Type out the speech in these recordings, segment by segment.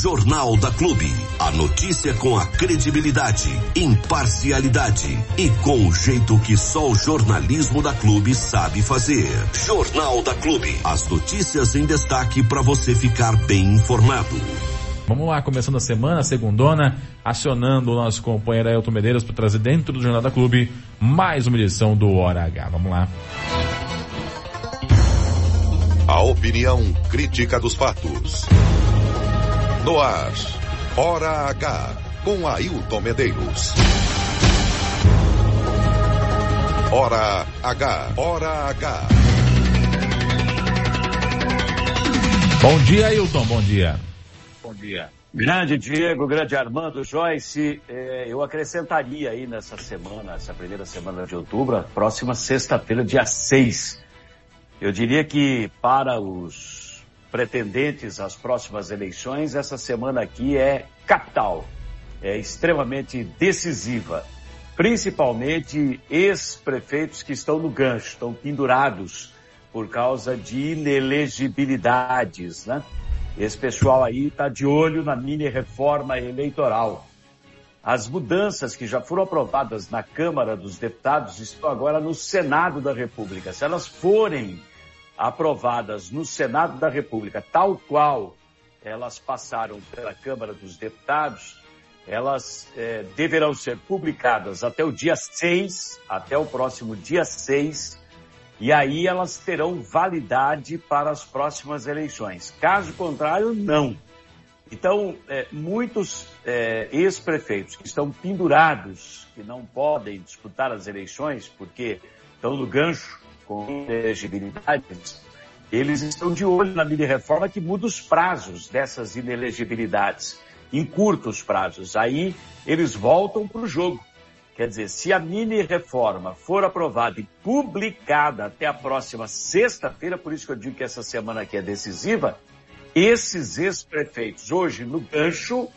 Jornal da Clube. A notícia com a credibilidade, imparcialidade e com o jeito que só o jornalismo da Clube sabe fazer. Jornal da Clube. As notícias em destaque para você ficar bem informado. Vamos lá, começando a semana, segundona, acionando o nosso companheiro Ailton Medeiros para trazer dentro do Jornal da Clube mais uma edição do Hora H. Vamos lá. A opinião crítica dos fatos. No ar, Hora H, com Ailton Medeiros. Hora H, Hora H. Bom dia, Ailton, bom dia. Bom dia. Grande Diego, grande Armando, Joyce, eh, eu acrescentaria aí nessa semana, essa primeira semana de outubro, a próxima sexta-feira, dia 6. Eu diria que para os pretendentes às próximas eleições, essa semana aqui é capital, é extremamente decisiva. Principalmente ex-prefeitos que estão no gancho, estão pendurados por causa de inelegibilidades, né? Esse pessoal aí está de olho na mini reforma eleitoral. As mudanças que já foram aprovadas na Câmara dos Deputados estão agora no Senado da República. Se elas forem aprovadas no Senado da República, tal qual elas passaram pela Câmara dos Deputados, elas é, deverão ser publicadas até o dia 6, até o próximo dia 6, e aí elas terão validade para as próximas eleições. Caso contrário, não. Então, é, muitos é, ex-prefeitos que estão pendurados, que não podem disputar as eleições porque estão no gancho com inelegibilidades, eles estão de olho na mini reforma que muda os prazos dessas inelegibilidades, em curtos prazos. Aí eles voltam para o jogo. Quer dizer, se a mini reforma for aprovada e publicada até a próxima sexta-feira, por isso que eu digo que essa semana aqui é decisiva, esses ex-prefeitos hoje no gancho,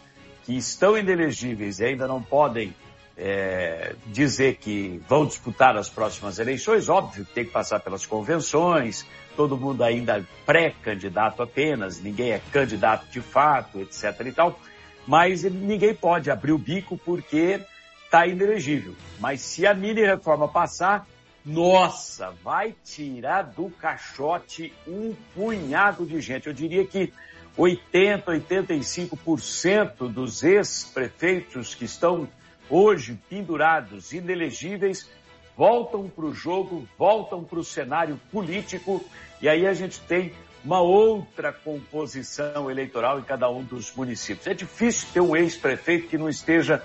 que estão inelegíveis e ainda não podem é, dizer que vão disputar as próximas eleições, óbvio que tem que passar pelas convenções, todo mundo ainda pré-candidato apenas, ninguém é candidato de fato, etc e tal, mas ninguém pode abrir o bico porque está inelegível. Mas se a mini reforma passar, nossa, vai tirar do caixote um punhado de gente. Eu diria que 80, 85% dos ex-prefeitos que estão hoje pendurados, inelegíveis, voltam para o jogo, voltam para o cenário político e aí a gente tem uma outra composição eleitoral em cada um dos municípios. É difícil ter um ex-prefeito que não esteja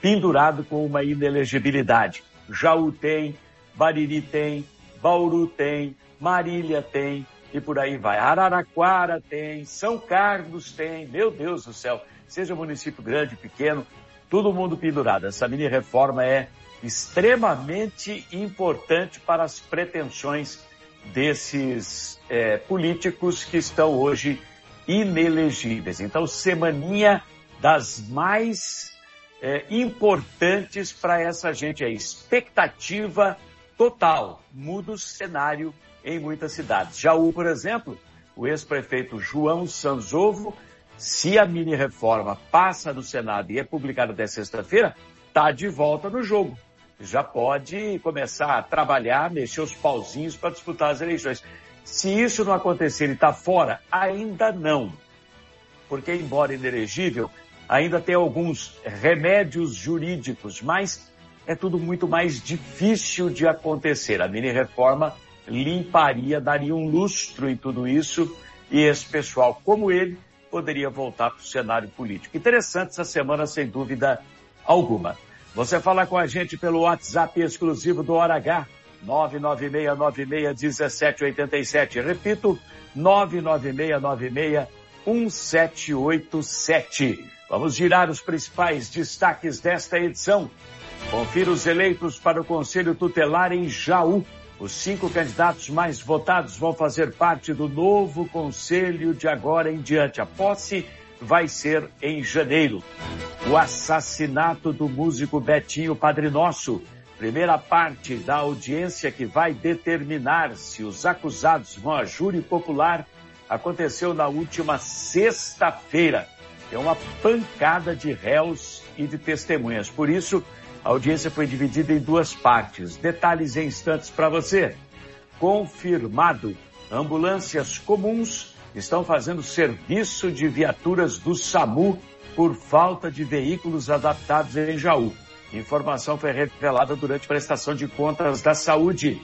pendurado com uma inelegibilidade. Jaú tem, Bariri tem, Bauru tem, Marília tem e por aí vai. Araraquara tem, São Carlos tem, meu Deus do céu, seja município grande, pequeno, todo mundo pendurado. Essa mini reforma é extremamente importante para as pretensões desses é, políticos que estão hoje inelegíveis. Então, semaninha das mais é, importantes para essa gente. Expectativa total. Muda o cenário em muitas cidades. Jaú, por exemplo, o ex-prefeito João Sanzovo se a mini reforma passa no Senado e é publicada até sexta-feira, está de volta no jogo. Já pode começar a trabalhar, mexer os pauzinhos para disputar as eleições. Se isso não acontecer e está fora, ainda não. Porque, embora inelegível, ainda tem alguns remédios jurídicos, mas é tudo muito mais difícil de acontecer. A mini reforma limparia, daria um lustro em tudo isso e esse pessoal, como ele, poderia voltar para o cenário político. Interessante essa semana, sem dúvida alguma. Você fala com a gente pelo WhatsApp exclusivo do Hora H, 996961787. Repito, 996961787. Vamos girar os principais destaques desta edição. Confira os eleitos para o Conselho Tutelar em Jaú. Os cinco candidatos mais votados vão fazer parte do novo conselho de agora em diante. A posse vai ser em janeiro. O assassinato do músico Betinho Padre Nosso. Primeira parte da audiência que vai determinar se os acusados vão a júri popular aconteceu na última sexta-feira. tem uma pancada de réus e de testemunhas. Por isso, a audiência foi dividida em duas partes. Detalhes em instantes para você. Confirmado, ambulâncias comuns estão fazendo serviço de viaturas do SAMU por falta de veículos adaptados em Jaú. Informação foi revelada durante prestação de contas da saúde.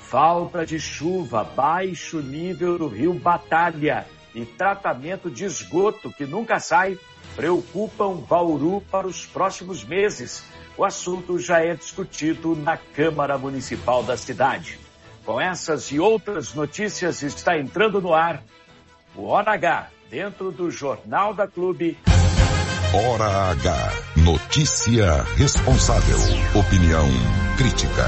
Falta de chuva, baixo nível do rio Batalha e tratamento de esgoto que nunca sai preocupam Bauru para os próximos meses. O assunto já é discutido na Câmara Municipal da cidade. Com essas e outras notícias, está entrando no ar o Hora H, dentro do Jornal da Clube. Hora H. Notícia responsável. Opinião crítica.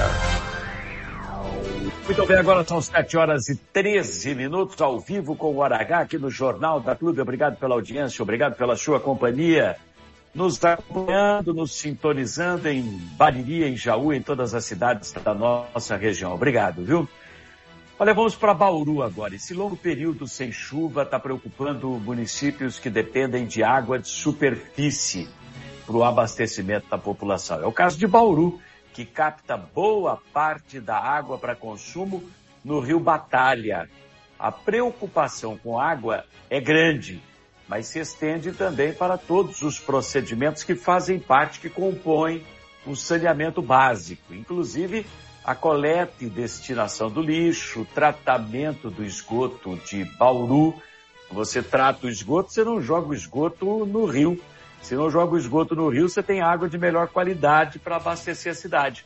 Muito bem, agora são 7 horas e 13 minutos ao vivo com o Hora H aqui no Jornal da Clube. Obrigado pela audiência, obrigado pela sua companhia. Nos acompanhando, nos sintonizando em Bariri, em Jaú, em todas as cidades da nossa região. Obrigado, viu? Olha, vamos para Bauru agora. Esse longo período sem chuva está preocupando municípios que dependem de água de superfície para o abastecimento da população. É o caso de Bauru, que capta boa parte da água para consumo no rio Batalha. A preocupação com água é grande, mas se estende também para todos os procedimentos que fazem parte, que compõem o saneamento básico, inclusive a coleta e destinação do lixo, tratamento do esgoto de Bauru. Você trata o esgoto, você não joga o esgoto no rio. Se não joga o esgoto no rio, você tem água de melhor qualidade para abastecer a cidade.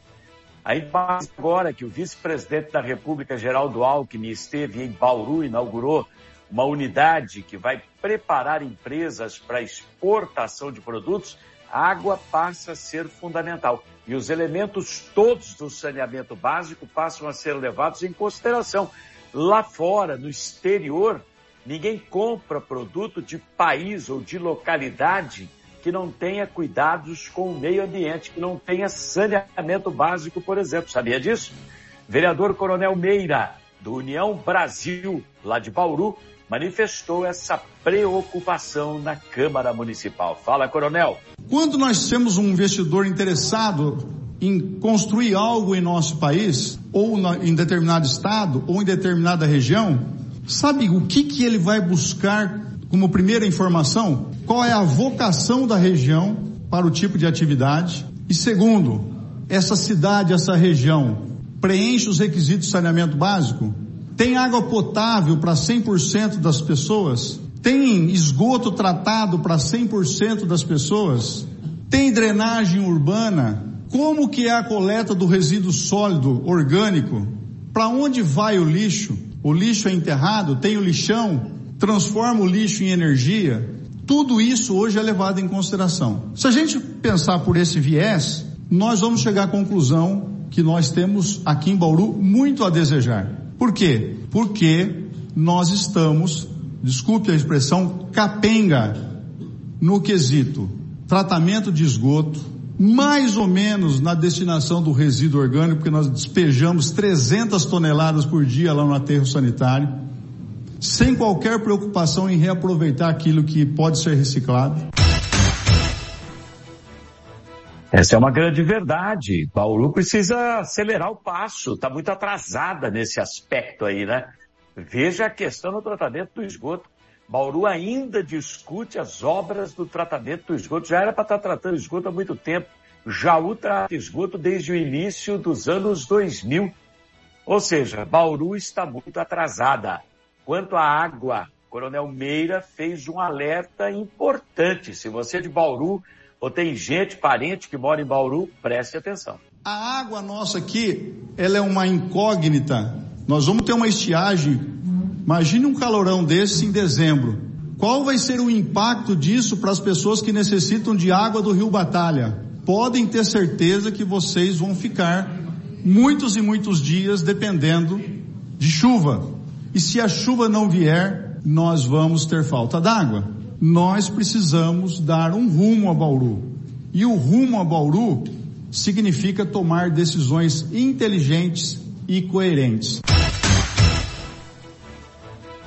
Aí agora que o vice-presidente da República, Geraldo Alckmin, esteve em Bauru, inaugurou uma unidade que vai preparar empresas para exportação de produtos, a água passa a ser fundamental e os elementos todos do saneamento básico passam a ser levados em consideração. Lá fora, no exterior, ninguém compra produto de país ou de localidade que não tenha cuidados com o meio ambiente, que não tenha saneamento básico, por exemplo. Sabia disso? Vereador Coronel Meira, do União Brasil, lá de Bauru, manifestou essa preocupação na Câmara Municipal. Fala, Coronel. Quando nós temos um investidor interessado em construir algo em nosso país, ou em determinado estado, ou em determinada região, sabe o que, que ele vai buscar como primeira informação? Qual é a vocação da região para o tipo de atividade? E segundo, essa cidade, essa região, preenche os requisitos de saneamento básico? Tem água potável para 100% das pessoas? Tem esgoto tratado para 100% das pessoas? Tem drenagem urbana? Como que é a coleta do resíduo sólido orgânico? Para onde vai o lixo? O lixo é enterrado? Tem o lixão? Transforma o lixo em energia? Tudo isso hoje é levado em consideração. Se a gente pensar por esse viés, nós vamos chegar à conclusão que nós temos aqui em Bauru muito a desejar. Por quê? Porque nós estamos, desculpe a expressão, capenga no quesito tratamento de esgoto, mais ou menos na destinação do resíduo orgânico, porque nós despejamos 300 toneladas por dia lá no aterro sanitário, sem qualquer preocupação em reaproveitar aquilo que pode ser reciclado. Essa é uma grande verdade. Bauru precisa acelerar o passo, está muito atrasada nesse aspecto aí, né? Veja a questão do tratamento do esgoto. Bauru ainda discute as obras do tratamento do esgoto. Já era para estar tá tratando esgoto há muito tempo. Jaú trata esgoto desde o início dos anos 2000. Ou seja, Bauru está muito atrasada. Quanto à água, Coronel Meira fez um alerta importante. Se você é de Bauru, ou tem gente, parente que mora em Bauru, preste atenção. A água nossa aqui, ela é uma incógnita. Nós vamos ter uma estiagem. Imagine um calorão desse em dezembro. Qual vai ser o impacto disso para as pessoas que necessitam de água do Rio Batalha? Podem ter certeza que vocês vão ficar muitos e muitos dias dependendo de chuva. E se a chuva não vier, nós vamos ter falta d'água nós precisamos dar um rumo a Bauru. E o rumo a Bauru significa tomar decisões inteligentes e coerentes.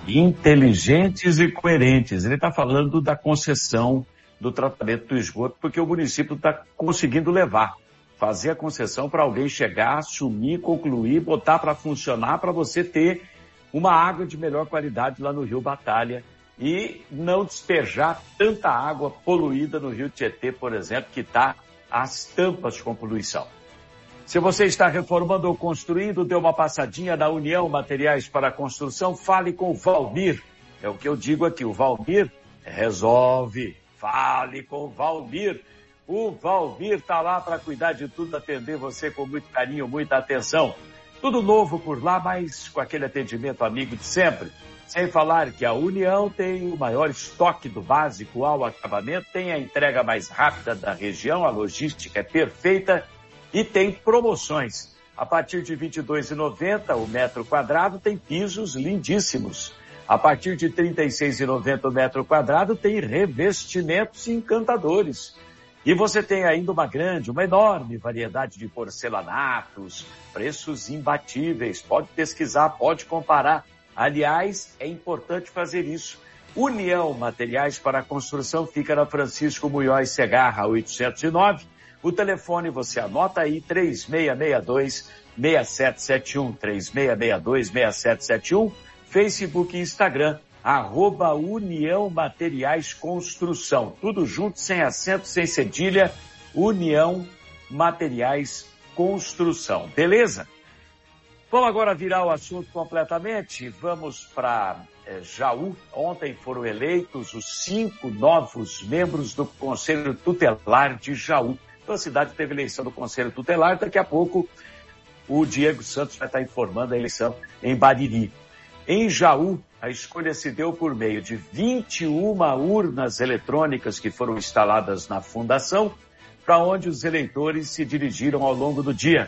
inteligentes e coerentes. Ele está falando da concessão do tratamento do esgoto, porque o município está conseguindo levar, fazer a concessão para alguém chegar, assumir, concluir, botar para funcionar, para você ter uma água de melhor qualidade lá no Rio Batalha e não despejar tanta água poluída no Rio Tietê, por exemplo, que está às tampas com poluição. Se você está reformando ou construindo, dê uma passadinha na União Materiais para Construção, fale com o Valmir. É o que eu digo aqui, o Valmir resolve. Fale com o Valmir. O Valmir está lá para cuidar de tudo, atender você com muito carinho, muita atenção. Tudo novo por lá, mas com aquele atendimento amigo de sempre. Sem falar que a União tem o maior estoque do básico ao acabamento, tem a entrega mais rápida da região, a logística é perfeita e tem promoções. A partir de R$ 22,90 o metro quadrado tem pisos lindíssimos. A partir de R$ 36,90 o metro quadrado tem revestimentos encantadores. E você tem ainda uma grande, uma enorme variedade de porcelanatos, preços imbatíveis. Pode pesquisar, pode comparar. Aliás, é importante fazer isso. União Materiais para a Construção fica na Francisco Munhoz Segarra, 809 o telefone você anota aí, 3662 6771, 3662 6771, Facebook e Instagram, arroba União Materiais Construção. Tudo junto, sem acento, sem cedilha, União Materiais Construção. Beleza? Vamos agora virar o assunto completamente. Vamos para é, Jaú. Ontem foram eleitos os cinco novos membros do Conselho Tutelar de Jaú. Então a cidade teve eleição do Conselho Tutelar, daqui a pouco o Diego Santos vai estar informando a eleição em Bariri. Em Jaú, a escolha se deu por meio de 21 urnas eletrônicas que foram instaladas na fundação, para onde os eleitores se dirigiram ao longo do dia.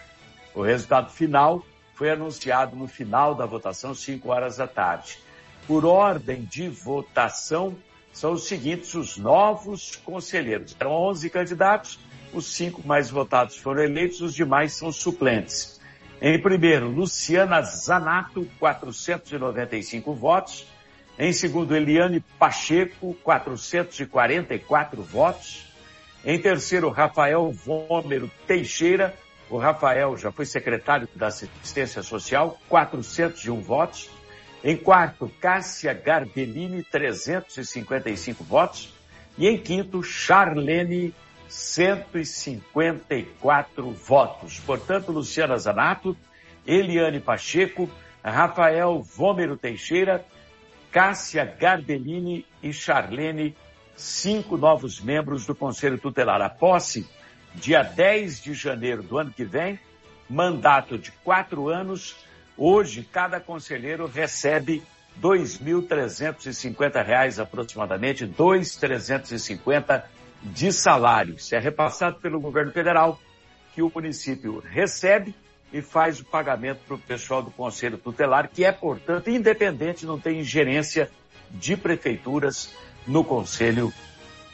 O resultado final foi anunciado no final da votação, 5 horas da tarde. Por ordem de votação, são os seguintes os novos conselheiros. Eram 11 candidatos, os cinco mais votados foram eleitos, os demais são suplentes. Em primeiro, Luciana Zanato, 495 votos. Em segundo, Eliane Pacheco, 444 votos. Em terceiro, Rafael Vômero Teixeira. O Rafael já foi secretário da Assistência Social, 401 votos. Em quarto, Cássia Garbellini, 355 votos. E em quinto, Charlene 154 votos. Portanto, Luciana Zanato, Eliane Pacheco, Rafael Vômero Teixeira, Cássia Garbellini e Charlene, cinco novos membros do Conselho Tutelar. A posse, dia 10 de janeiro do ano que vem, mandato de quatro anos. Hoje, cada conselheiro recebe R$ 2.350 aproximadamente, R$ 2.350 de salário. Isso é repassado pelo governo federal, que o município recebe e faz o pagamento para o pessoal do Conselho Tutelar, que é, portanto, independente, não tem ingerência de prefeituras no Conselho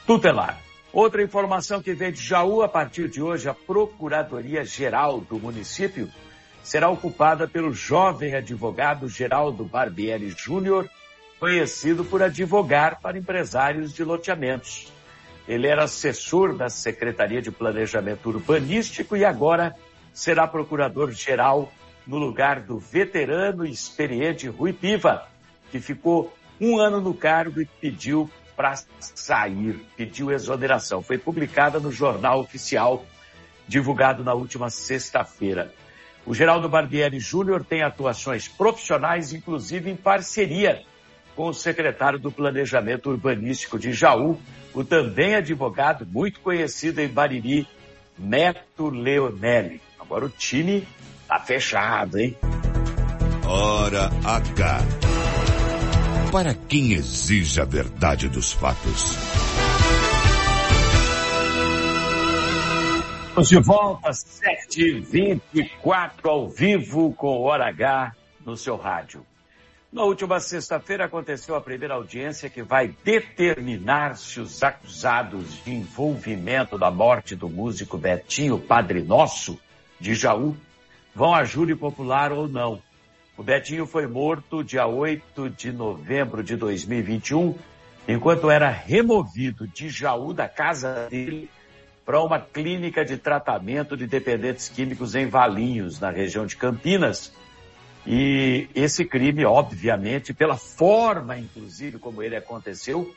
Tutelar. Outra informação que vem de Jaú, a partir de hoje, a Procuradoria Geral do município será ocupada pelo jovem advogado Geraldo Barbieri Júnior, conhecido por advogar para empresários de loteamentos. Ele era assessor da Secretaria de Planejamento Urbanístico e agora será procurador-geral no lugar do veterano e experiente Rui Piva, que ficou um ano no cargo e pediu para sair, pediu exoneração. Foi publicada no Jornal Oficial, divulgado na última sexta-feira. O Geraldo Barbieri Júnior tem atuações profissionais, inclusive em parceria com o secretário do Planejamento Urbanístico de Jaú, o também advogado muito conhecido em Bariri, Neto Leonelli. Agora o time tá fechado, hein? Hora H. Para quem exige a verdade dos fatos. Estamos de volta, 7h24 ao vivo com Hora H no seu rádio. Na última sexta-feira aconteceu a primeira audiência que vai determinar se os acusados de envolvimento da morte do músico Betinho Padre Nosso, de Jaú, vão a júri popular ou não. O Betinho foi morto dia 8 de novembro de 2021, enquanto era removido de Jaú, da casa dele, para uma clínica de tratamento de dependentes químicos em Valinhos, na região de Campinas. E esse crime, obviamente, pela forma, inclusive, como ele aconteceu,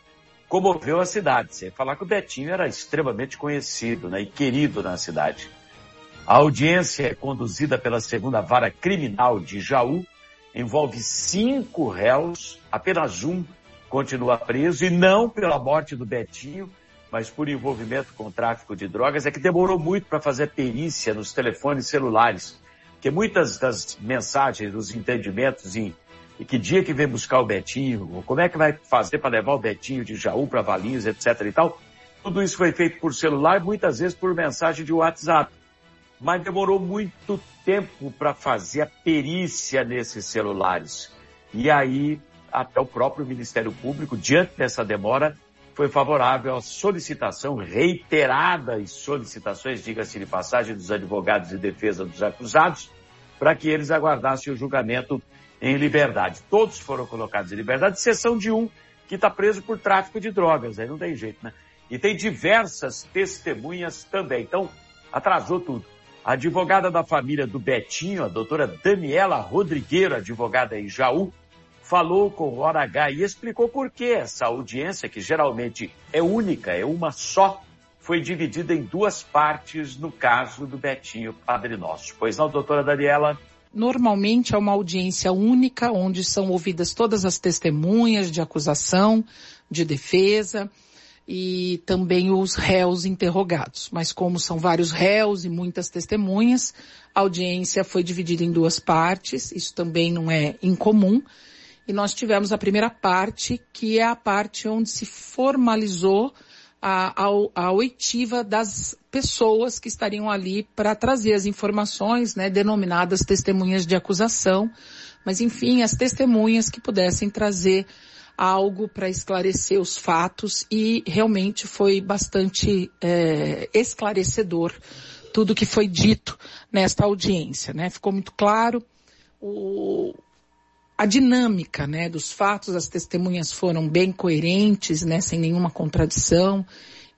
comoveu a cidade. Sem falar que o Betinho era extremamente conhecido né, e querido na cidade. A audiência é conduzida pela segunda vara criminal de Jaú, envolve cinco réus, apenas um continua preso, e não pela morte do Betinho, mas por envolvimento com tráfico de drogas, é que demorou muito para fazer perícia nos telefones celulares. Porque muitas das mensagens, dos entendimentos em e que dia que vem buscar o Betinho, como é que vai fazer para levar o Betinho de Jaú para Valinhos, etc e tal. Tudo isso foi feito por celular, muitas vezes por mensagem de WhatsApp. Mas demorou muito tempo para fazer a perícia nesses celulares. E aí, até o próprio Ministério Público, diante dessa demora, foi favorável à solicitação reiterada e solicitações, diga-se de passagem, dos advogados de defesa dos acusados, para que eles aguardassem o julgamento em liberdade. Todos foram colocados em liberdade, exceção de um que está preso por tráfico de drogas. Aí não tem jeito, né? E tem diversas testemunhas também. Então, atrasou tudo. A advogada da família do Betinho, a doutora Daniela Rodrigueiro, advogada em Jaú, falou com o Hora H e explicou por que essa audiência, que geralmente é única, é uma só, foi dividida em duas partes no caso do Betinho Padre Nosso. Pois não, doutora Daniela? Normalmente é uma audiência única, onde são ouvidas todas as testemunhas de acusação, de defesa e também os réus interrogados. Mas como são vários réus e muitas testemunhas, a audiência foi dividida em duas partes, isso também não é incomum. E nós tivemos a primeira parte, que é a parte onde se formalizou a, a, a oitiva das pessoas que estariam ali para trazer as informações, né, denominadas testemunhas de acusação, mas enfim, as testemunhas que pudessem trazer algo para esclarecer os fatos e realmente foi bastante é, esclarecedor tudo que foi dito nesta audiência, né? Ficou muito claro o, a dinâmica, né, dos fatos, as testemunhas foram bem coerentes, né, sem nenhuma contradição,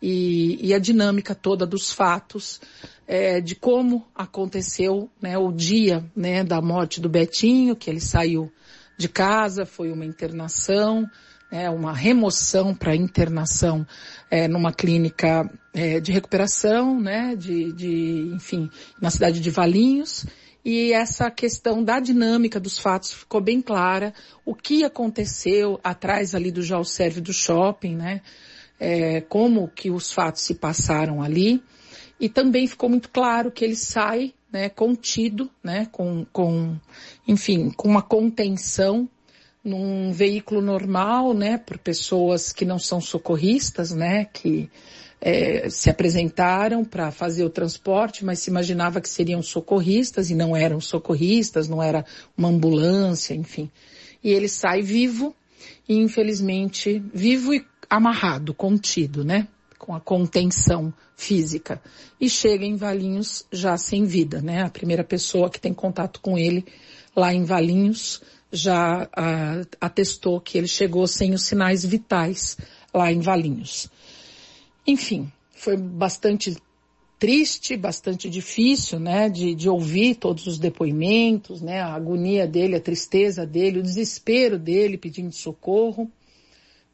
e, e a dinâmica toda dos fatos, é, de como aconteceu, né, o dia, né, da morte do Betinho, que ele saiu de casa, foi uma internação, né, uma remoção para internação é, numa clínica é, de recuperação, né, de, de, enfim, na cidade de Valinhos, e essa questão da dinâmica dos fatos ficou bem clara, o que aconteceu atrás ali do Jal Serve do shopping, né? É, como que os fatos se passaram ali. E também ficou muito claro que ele sai, né, contido, né, com, com, enfim, com uma contenção num veículo normal, né, por pessoas que não são socorristas, né, que é, se apresentaram para fazer o transporte, mas se imaginava que seriam socorristas e não eram socorristas, não era uma ambulância, enfim. E ele sai vivo e infelizmente vivo e amarrado, contido, né? Com a contenção física. E chega em Valinhos já sem vida, né? A primeira pessoa que tem contato com ele lá em Valinhos já ah, atestou que ele chegou sem os sinais vitais lá em Valinhos. Enfim, foi bastante triste, bastante difícil, né, de, de ouvir todos os depoimentos, né, a agonia dele, a tristeza dele, o desespero dele pedindo socorro,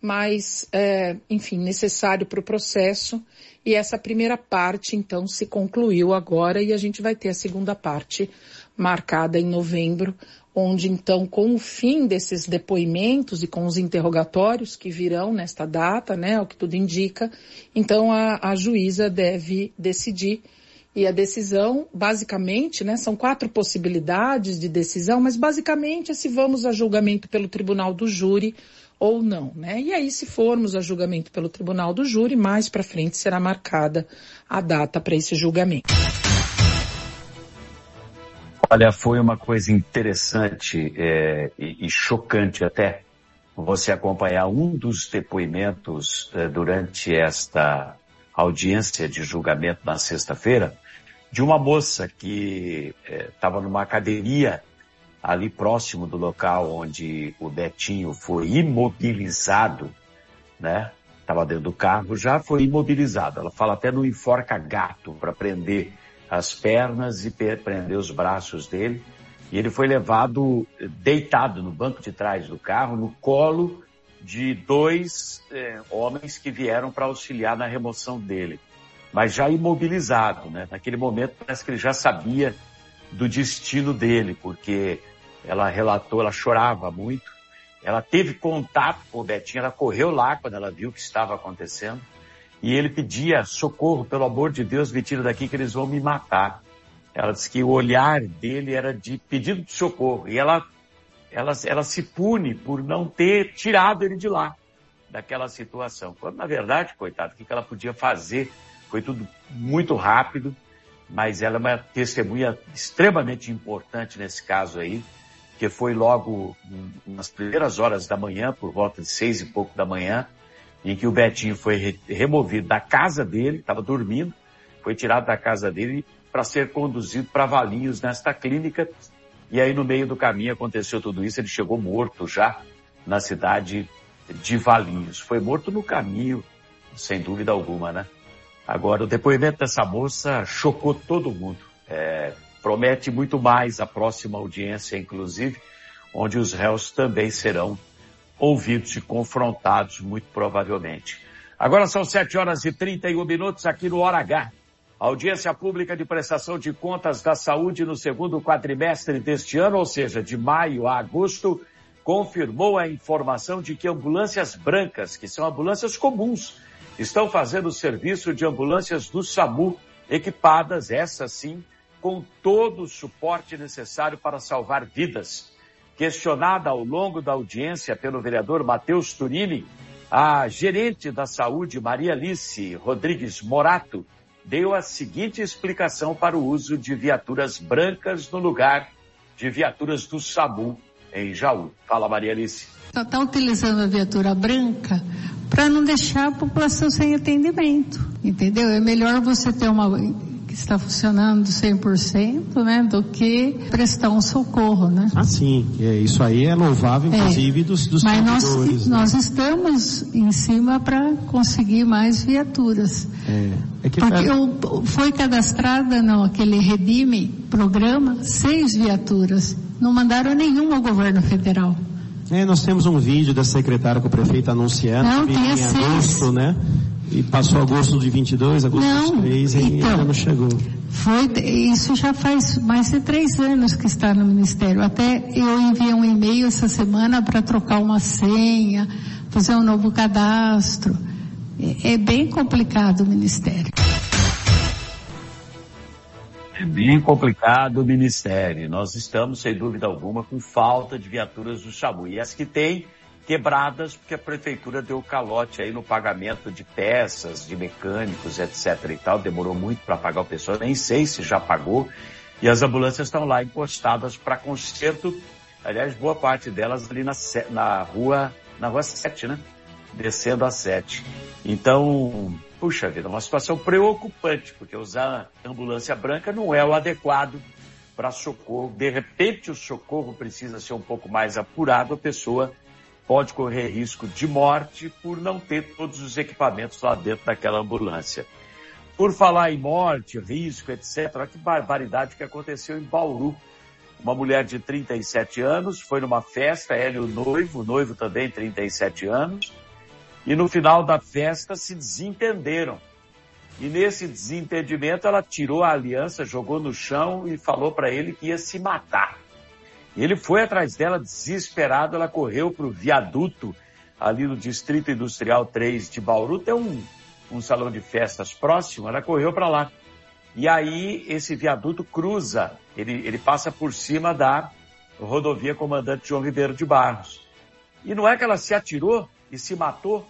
mas, é, enfim, necessário para o processo. E essa primeira parte, então, se concluiu agora e a gente vai ter a segunda parte marcada em novembro, onde então, com o fim desses depoimentos e com os interrogatórios que virão nesta data, né, o que tudo indica, então a, a juíza deve decidir e a decisão, basicamente, né, são quatro possibilidades de decisão, mas basicamente é se vamos a julgamento pelo tribunal do júri ou não, né? E aí, se formos a julgamento pelo tribunal do júri, mais para frente será marcada a data para esse julgamento. Olha, foi uma coisa interessante é, e, e, chocante até você acompanhar um dos depoimentos é, durante esta audiência de julgamento na sexta-feira de uma moça que estava é, numa academia ali próximo do local onde o Betinho foi imobilizado, né? Estava dentro do carro, já foi imobilizado. Ela fala até no enforca gato para prender as pernas e prender os braços dele. E ele foi levado deitado no banco de trás do carro, no colo de dois eh, homens que vieram para auxiliar na remoção dele. Mas já imobilizado, né? Naquele momento parece que ele já sabia do destino dele, porque ela relatou, ela chorava muito. Ela teve contato com o Betinho, ela correu lá quando ela viu o que estava acontecendo. E ele pedia socorro, pelo amor de Deus, me tira daqui que eles vão me matar. Ela disse que o olhar dele era de pedido de socorro. E ela, ela, ela se pune por não ter tirado ele de lá, daquela situação. Quando, na verdade, coitado, o que ela podia fazer? Foi tudo muito rápido, mas ela é uma testemunha extremamente importante nesse caso aí que foi logo nas primeiras horas da manhã, por volta de seis e pouco da manhã, em que o Betinho foi re removido da casa dele, estava dormindo, foi tirado da casa dele para ser conduzido para Valinhos nesta clínica. E aí no meio do caminho aconteceu tudo isso, ele chegou morto já na cidade de Valinhos. Foi morto no caminho, sem dúvida alguma, né? Agora, o depoimento dessa moça chocou todo mundo. É, promete muito mais a próxima audiência, inclusive, onde os réus também serão ouvidos e confrontados, muito provavelmente. Agora são 7 horas e 31 minutos aqui no Hora H. A audiência pública de prestação de contas da saúde no segundo quadrimestre deste ano, ou seja, de maio a agosto, confirmou a informação de que ambulâncias brancas, que são ambulâncias comuns, estão fazendo o serviço de ambulâncias do SAMU, equipadas, essas sim, com todo o suporte necessário para salvar vidas. Questionada ao longo da audiência pelo vereador Matheus Turini, a gerente da saúde, Maria Alice Rodrigues Morato, deu a seguinte explicação para o uso de viaturas brancas no lugar de viaturas do SAMU em Jaú. Fala, Maria Alice. Está tá utilizando a viatura branca para não deixar a população sem atendimento, entendeu? É melhor você ter uma está funcionando 100%, né, do que prestar um socorro, né? Ah, sim. É, isso aí é louvável, é. inclusive, é. dos, dos Mas nós, né? nós estamos em cima para conseguir mais viaturas. É. é que Porque eu, foi cadastrada naquele Redime programa seis viaturas. Não mandaram nenhuma ao governo federal. É, nós temos um vídeo da secretária com o prefeito anunciando não, em agosto, né? E passou agosto de 22, agosto não, de 23 e então, ainda não chegou. Foi, isso já faz mais de três anos que está no Ministério. Até eu enviei um e-mail essa semana para trocar uma senha, fazer um novo cadastro. É, é bem complicado o Ministério. É bem complicado o Ministério. Nós estamos, sem dúvida alguma, com falta de viaturas do SAMU. E as que tem, quebradas porque a prefeitura deu calote aí no pagamento de peças, de mecânicos, etc e tal. Demorou muito para pagar o pessoal, nem sei se já pagou. E as ambulâncias estão lá encostadas para conserto. Aliás, boa parte delas ali na, na rua, na rua 7, né? Descendo a 7. Então, puxa vida, uma situação preocupante, porque usar ambulância branca não é o adequado para socorro. De repente o socorro precisa ser um pouco mais apurado, a pessoa pode correr risco de morte por não ter todos os equipamentos lá dentro daquela ambulância. Por falar em morte, risco, etc., olha que barbaridade que aconteceu em Bauru. Uma mulher de 37 anos foi numa festa, ela e o noivo, o noivo também 37 anos, e no final da festa se desentenderam. E nesse desentendimento ela tirou a aliança, jogou no chão e falou para ele que ia se matar. Ele foi atrás dela desesperado, ela correu para o viaduto ali no Distrito Industrial 3 de Bauru, tem um, um salão de festas próximo, ela correu para lá. E aí esse viaduto cruza, ele, ele passa por cima da rodovia Comandante João Ribeiro de Barros. E não é que ela se atirou e se matou,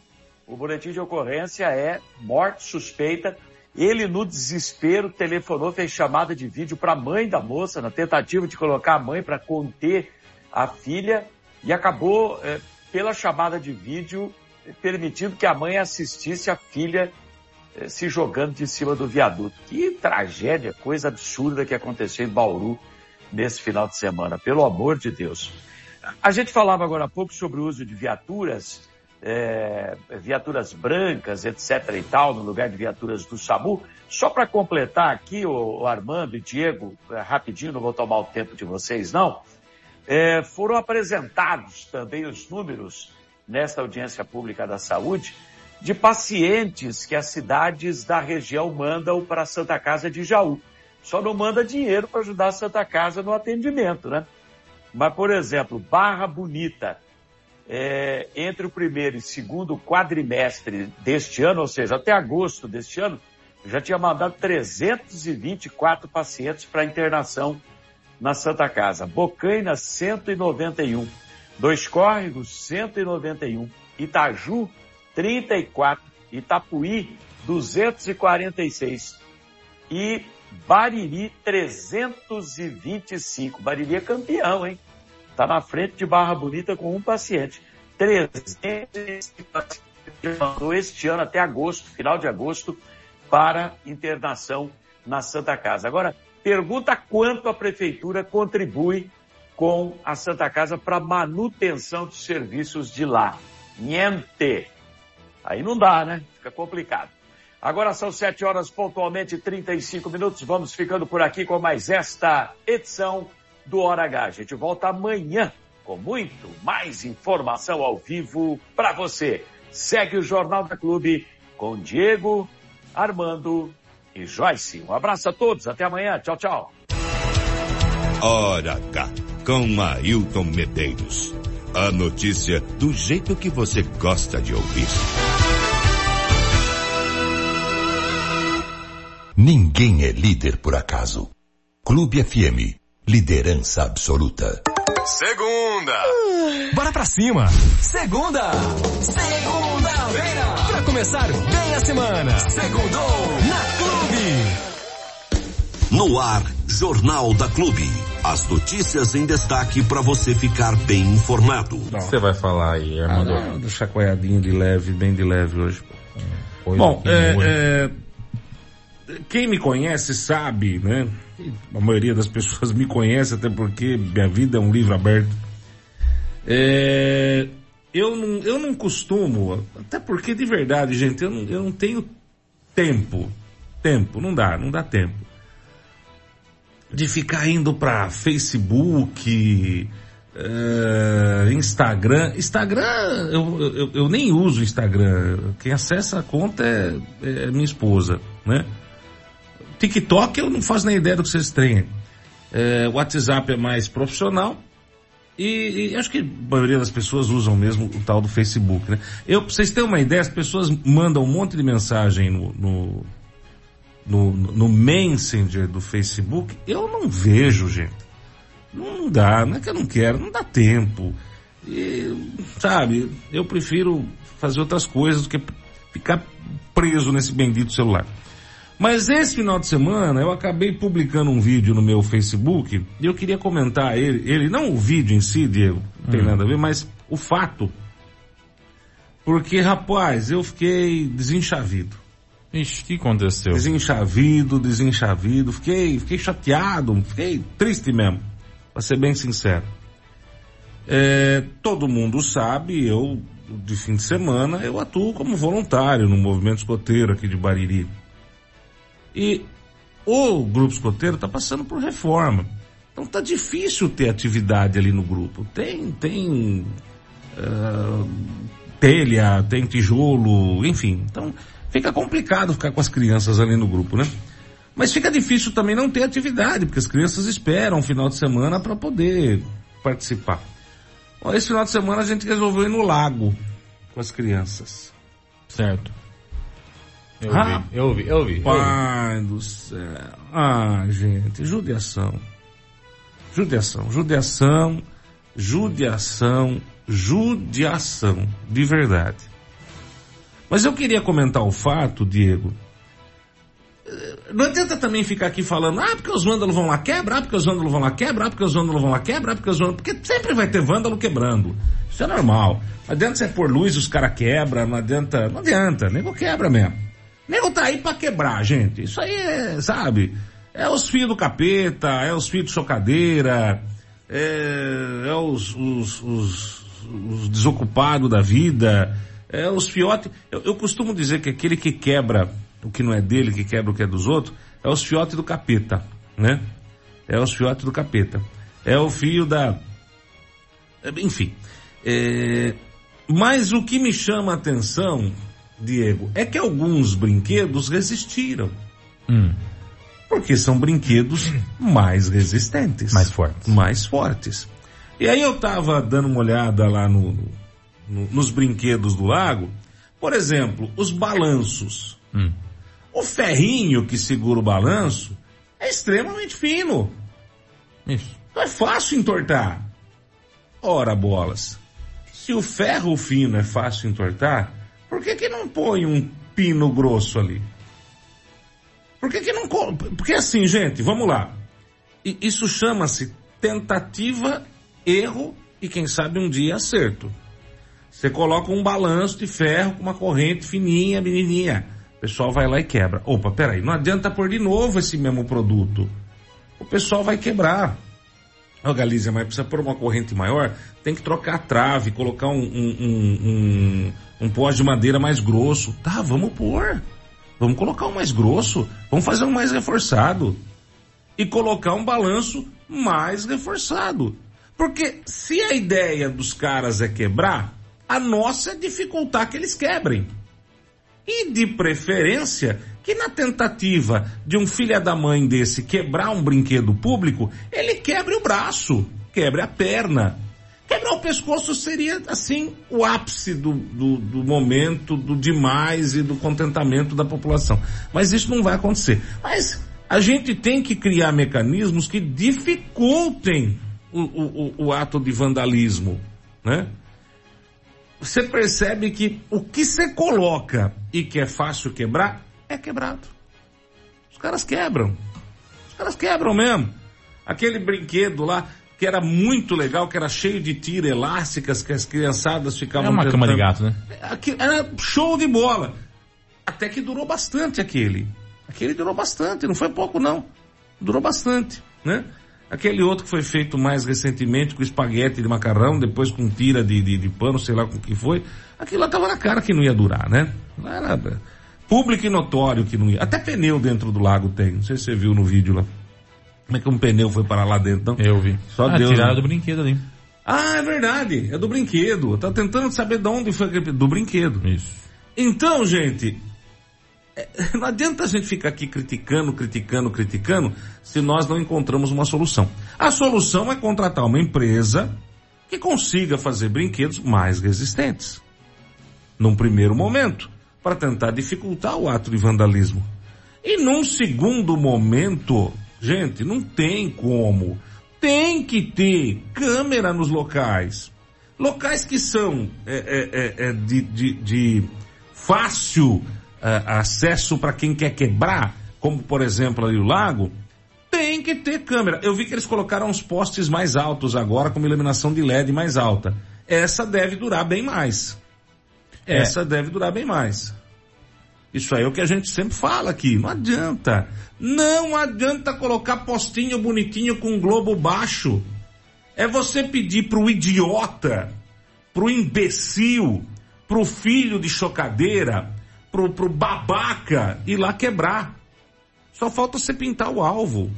o boletim de ocorrência é morte suspeita ele, no desespero, telefonou, fez chamada de vídeo para a mãe da moça, na tentativa de colocar a mãe para conter a filha, e acabou, é, pela chamada de vídeo, permitindo que a mãe assistisse a filha é, se jogando de cima do viaduto. Que tragédia, coisa absurda que aconteceu em Bauru nesse final de semana, pelo amor de Deus. A gente falava agora há pouco sobre o uso de viaturas, é, viaturas brancas, etc e tal, no lugar de viaturas do SAMU. Só para completar aqui, o, Armando e Diego, é, rapidinho, não vou tomar o tempo de vocês não, é, foram apresentados também os números nesta audiência pública da saúde de pacientes que as cidades da região mandam para a Santa Casa de Jaú. Só não manda dinheiro para ajudar a Santa Casa no atendimento, né? Mas, por exemplo, Barra Bonita, é, entre o primeiro e segundo quadrimestre deste ano, ou seja, até agosto deste ano, já tinha mandado 324 pacientes para internação na Santa Casa. Bocaina, 191. Dois Córregos, 191. Itaju, 34. Itapuí, 246. E Bariri, 325. Bariri é campeão, hein? Está na frente de Barra Bonita com um paciente. 325 pacientes mandou este ano até agosto, final de agosto, para internação na Santa Casa. Agora, pergunta quanto a prefeitura contribui com a Santa Casa para manutenção dos serviços de lá. Niente. Aí não dá, né? Fica complicado. Agora são 7 horas pontualmente 35 minutos. Vamos ficando por aqui com mais esta edição do Hora H. A gente volta amanhã com muito mais informação ao vivo para você. Segue o Jornal da Clube com Diego, Armando e Joyce. Um abraço a todos. Até amanhã. Tchau, tchau. Hora H com Ailton Medeiros. A notícia do jeito que você gosta de ouvir. Ninguém é líder por acaso. Clube FM, liderança absoluta. Segunda! Bora pra cima! Segunda! Segunda-feira! Pra começar bem a semana! Segundou na Clube! No ar, Jornal da Clube. As notícias em destaque para você ficar bem informado. O que você vai falar aí, Armando? Ah, do chacoalhadinho de leve, bem de leve hoje. Bom, é, é, quem me conhece sabe, né? A maioria das pessoas me conhece, até porque minha vida é um livro aberto. É, eu, não, eu não costumo, até porque de verdade, gente, eu não, eu não tenho tempo. Tempo, não dá, não dá tempo. De ficar indo para Facebook, uh, Instagram. Instagram, eu, eu, eu, nem uso Instagram. Quem acessa a conta é, é minha esposa, né? TikTok eu não faço nem ideia do que vocês têm. É, WhatsApp é mais profissional. E, e, acho que a maioria das pessoas usam mesmo o tal do Facebook, né? Eu, pra vocês terem uma ideia, as pessoas mandam um monte de mensagem no, no, no, no Messenger do Facebook. Eu não vejo, gente. Não dá, não é que eu não quero, não dá tempo. E, sabe, eu prefiro fazer outras coisas do que ficar preso nesse bendito celular. Mas esse final de semana eu acabei publicando um vídeo no meu Facebook e eu queria comentar ele, ele não o vídeo em si, Diego, não tem hum. nada a ver, mas o fato. Porque, rapaz, eu fiquei desenchavido. Ixi, o que aconteceu? Desenchavido, desenchavido, fiquei, fiquei chateado, fiquei triste mesmo, para ser bem sincero. É, todo mundo sabe, eu, de fim de semana, eu atuo como voluntário no movimento escoteiro aqui de Bariri. E o grupo escoteiro está passando por reforma. Então tá difícil ter atividade ali no grupo. Tem, tem uh, telha, tem tijolo, enfim. Então fica complicado ficar com as crianças ali no grupo, né? Mas fica difícil também não ter atividade, porque as crianças esperam o final de semana para poder participar. Bom, esse final de semana a gente resolveu ir no lago com as crianças. Certo. Eu ouvi, eu ouvi, eu ouvi. Pai do céu. Ah, gente, judiação. Judiação, judiação, judiação, judiação, de verdade. Mas eu queria comentar o fato, Diego. Não adianta também ficar aqui falando, ah, porque os vândalos vão lá quebrar, ah, porque os vândalos vão lá quebrar, ah, porque os vândalos vão lá quebrar, ah, porque os vândalos... Porque sempre vai ter vândalo quebrando. Isso é normal. Não adianta você pôr luz os caras quebram, não adianta, não adianta, nego quebra mesmo. Nego tá aí pra quebrar, gente. Isso aí é, sabe? É os fios do capeta, é os fios de chocadeira, é, é os, os, os, os desocupados da vida, é os fiotes. Eu, eu costumo dizer que aquele que quebra o que não é dele, que quebra o que é dos outros, é os fiotes do capeta, né? É os fiotes do capeta. É o fio da. Enfim. É... Mas o que me chama a atenção, Diego, é que alguns brinquedos resistiram. Hum. Porque são brinquedos mais resistentes. Mais fortes. Mais fortes. E aí eu tava dando uma olhada lá no, no nos brinquedos do lago. Por exemplo, os balanços. Hum. O ferrinho que segura o balanço é extremamente fino. Isso. Não é fácil entortar. Ora, bolas. Se o ferro fino é fácil entortar, por que que não põe um pino grosso ali? Por que que não... Porque assim, gente, vamos lá. Isso chama-se tentativa, erro e quem sabe um dia acerto. Você coloca um balanço de ferro com uma corrente fininha, menininha. O pessoal vai lá e quebra. Opa, peraí, não adianta pôr de novo esse mesmo produto. O pessoal vai quebrar. Ó, oh, mas precisa pôr uma corrente maior, tem que trocar a trave, colocar um, um, um, um, um de madeira mais grosso. Tá, vamos pôr. Vamos colocar um mais grosso. Vamos fazer um mais reforçado. E colocar um balanço mais reforçado. Porque se a ideia dos caras é quebrar, a nossa é dificultar que eles quebrem. E de preferência, que na tentativa de um filho da mãe desse quebrar um brinquedo público, ele quebre o braço, quebre a perna. Quebrar o pescoço seria, assim, o ápice do, do, do, momento, do demais e do contentamento da população. Mas isso não vai acontecer. Mas a gente tem que criar mecanismos que dificultem o, o, o ato de vandalismo, né? Você percebe que o que você coloca e que é fácil quebrar, é quebrado. Os caras quebram. Os caras quebram mesmo. Aquele brinquedo lá, que era muito legal, que era cheio de tira elásticas, que as criançadas ficavam... É uma tentando... cama de gato, né? Era show de bola. Até que durou bastante aquele. Aquele durou bastante, não foi pouco não. Durou bastante, né? Aquele outro que foi feito mais recentemente com espaguete de macarrão, depois com tira de, de, de pano, sei lá com que foi. Aquilo lá tava na cara que não ia durar, né? Não era nada público e notório que não ia. Até pneu dentro do lago tem. Não sei se você viu no vídeo lá. Como é que um pneu foi parar lá dentro, não? Eu vi. Só ah, Deus. Tiraram né? do brinquedo ali. Ah, é verdade. É do brinquedo. Tá tentando saber de onde foi aquele... Do brinquedo. Isso. Então, gente, é, não adianta a gente ficar aqui criticando, criticando, criticando, se nós não encontramos uma solução. A solução é contratar uma empresa que consiga fazer brinquedos mais resistentes. Num primeiro momento para tentar dificultar o ato de vandalismo. E num segundo momento, gente, não tem como. Tem que ter câmera nos locais. Locais que são é, é, é, é de, de, de, fácil é, acesso para quem quer quebrar, como por exemplo ali o lago, tem que ter câmera. Eu vi que eles colocaram uns postes mais altos agora, com uma iluminação de LED mais alta. Essa deve durar bem mais. É. Essa deve durar bem mais. Isso aí é o que a gente sempre fala aqui. Não adianta. Não adianta colocar postinho bonitinho com um globo baixo. É você pedir pro idiota, pro imbecil, pro filho de chocadeira, pro, pro babaca ir lá quebrar. Só falta você pintar o alvo.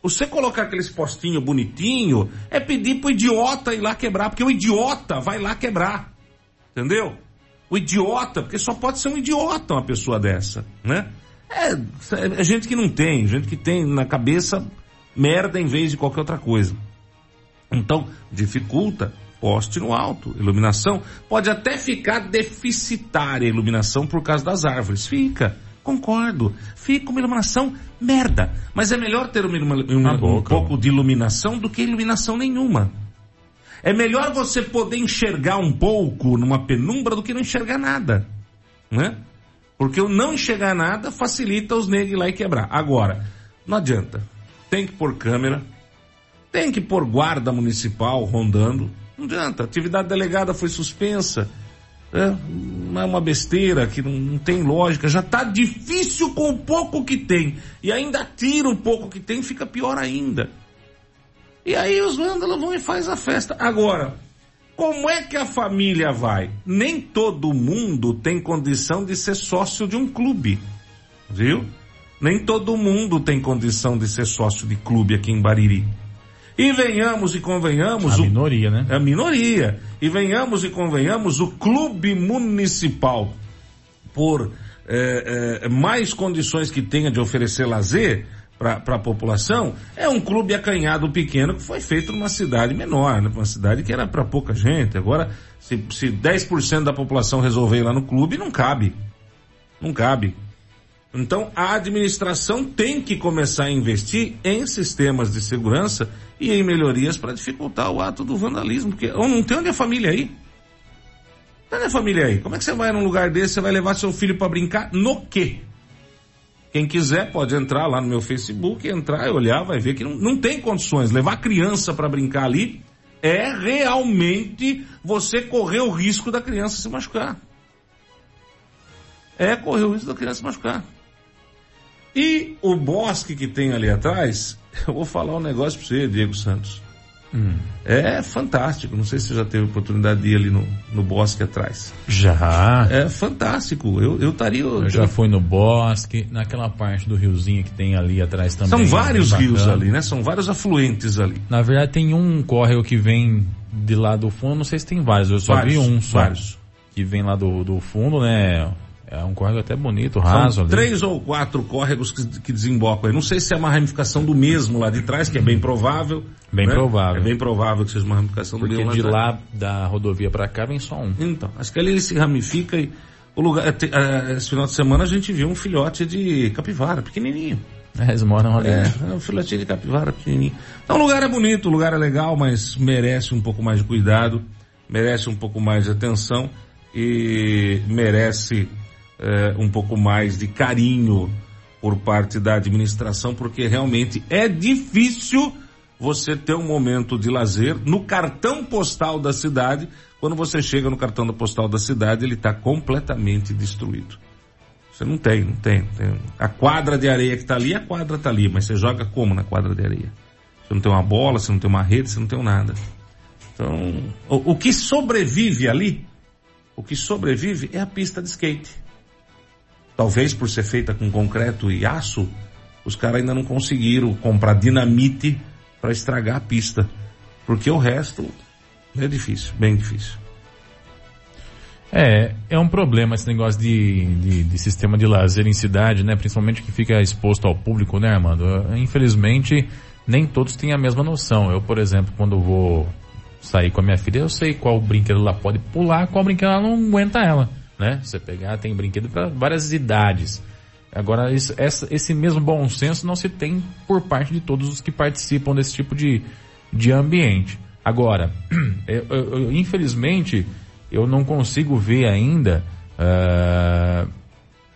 Você colocar aqueles postinhos bonitinho é pedir pro idiota ir lá quebrar, porque o idiota vai lá quebrar. Entendeu? O idiota, porque só pode ser um idiota uma pessoa dessa, né? É, é gente que não tem, gente que tem na cabeça merda em vez de qualquer outra coisa. Então, dificulta, poste no alto, iluminação. Pode até ficar deficitária a iluminação por causa das árvores. Fica, concordo. Fica uma iluminação merda. Mas é melhor ter uma, uma, um pouco de iluminação do que iluminação nenhuma. É melhor você poder enxergar um pouco numa penumbra do que não enxergar nada, né? Porque o não enxergar nada facilita os negros ir lá e quebrar. Agora, não adianta. Tem que pôr câmera, tem que pôr guarda municipal rondando. Não adianta. A atividade delegada foi suspensa. É, é uma besteira que não, não tem lógica. Já está difícil com o pouco que tem. E ainda tira o pouco que tem, fica pior ainda. E aí os vândalos vão e faz a festa. Agora, como é que a família vai? Nem todo mundo tem condição de ser sócio de um clube. Viu? Nem todo mundo tem condição de ser sócio de clube aqui em Bariri. E venhamos e convenhamos. A o... minoria, né? A minoria. E venhamos e convenhamos, o clube municipal, por é, é, mais condições que tenha de oferecer lazer para a população, é um clube acanhado pequeno que foi feito numa cidade menor, né? uma cidade que era para pouca gente. Agora, se, se 10% da população resolver ir lá no clube, não cabe. Não cabe. Então, a administração tem que começar a investir em sistemas de segurança e em melhorias para dificultar o ato do vandalismo, porque não tem onde a família aí. Não tem a família aí. Como é que você vai num lugar desse, você vai levar seu filho para brincar no quê? Quem quiser pode entrar lá no meu Facebook, entrar e olhar, vai ver que não, não tem condições. Levar criança para brincar ali é realmente você correr o risco da criança se machucar. É correr o risco da criança se machucar. E o bosque que tem ali atrás eu vou falar um negócio para você, Diego Santos. Hum. É fantástico. Não sei se você já teve oportunidade de ir ali no, no bosque atrás. Já. É fantástico. Eu eu estaria. Eu, eu já fui no bosque, naquela parte do riozinho que tem ali atrás também. São vários rios ali, né? São vários afluentes ali. Na verdade tem um córrego que vem de lá do fundo. Não sei se tem vários. Eu só vários, vi um só. Vários. Que vem lá do, do fundo, né? É um córrego até bonito, raso São ali. três ou quatro córregos que, que desembocam aí. Não sei se é uma ramificação do mesmo lá de trás, que é bem provável. Bem né? provável. É bem provável que seja uma ramificação Porque do mesmo. Porque de lá da rodovia para cá vem só um. Então, acho que ali ele se ramifica e o lugar, é, esse final de semana a gente viu um filhote de capivara, pequenininho. É, eles moram ali. É, é um filhotinho de capivara pequenininho. Então o lugar é bonito, o lugar é legal, mas merece um pouco mais de cuidado, merece um pouco mais de atenção e merece eh, um pouco mais de carinho por parte da administração, porque realmente é difícil você ter um momento de lazer no cartão postal da cidade. Quando você chega no cartão postal da cidade, ele está completamente destruído. Você não tem, não tem, tem. A quadra de areia que está ali, a quadra está ali, mas você joga como na quadra de areia? Você não tem uma bola, você não tem uma rede, você não tem nada. Então, o, o que sobrevive ali, o que sobrevive é a pista de skate. Talvez por ser feita com concreto e aço, os caras ainda não conseguiram comprar dinamite para estragar a pista. Porque o resto é difícil, bem difícil. É, é um problema esse negócio de, de, de, sistema de lazer em cidade, né? Principalmente que fica exposto ao público, né, Armando? Infelizmente, nem todos têm a mesma noção. Eu, por exemplo, quando vou sair com a minha filha, eu sei qual brinquedo lá pode pular, qual brinquedo ela não aguenta ela né? Você pegar, tem brinquedo para várias idades. Agora, isso, essa, esse mesmo bom senso não se tem por parte de todos os que participam desse tipo de, de ambiente. Agora, eu, eu, infelizmente, eu não consigo ver ainda uh,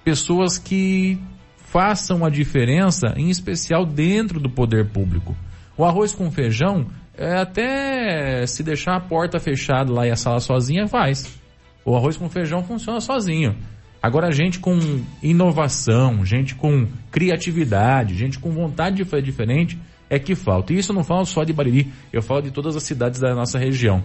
pessoas que façam a diferença, em especial dentro do poder público. O arroz com feijão, é, até se deixar a porta fechada lá e a sala sozinha, faz. O arroz com feijão funciona sozinho. Agora, gente com inovação, gente com criatividade, gente com vontade de fazer diferente, é que falta. E isso eu não falo só de Bariri, eu falo de todas as cidades da nossa região.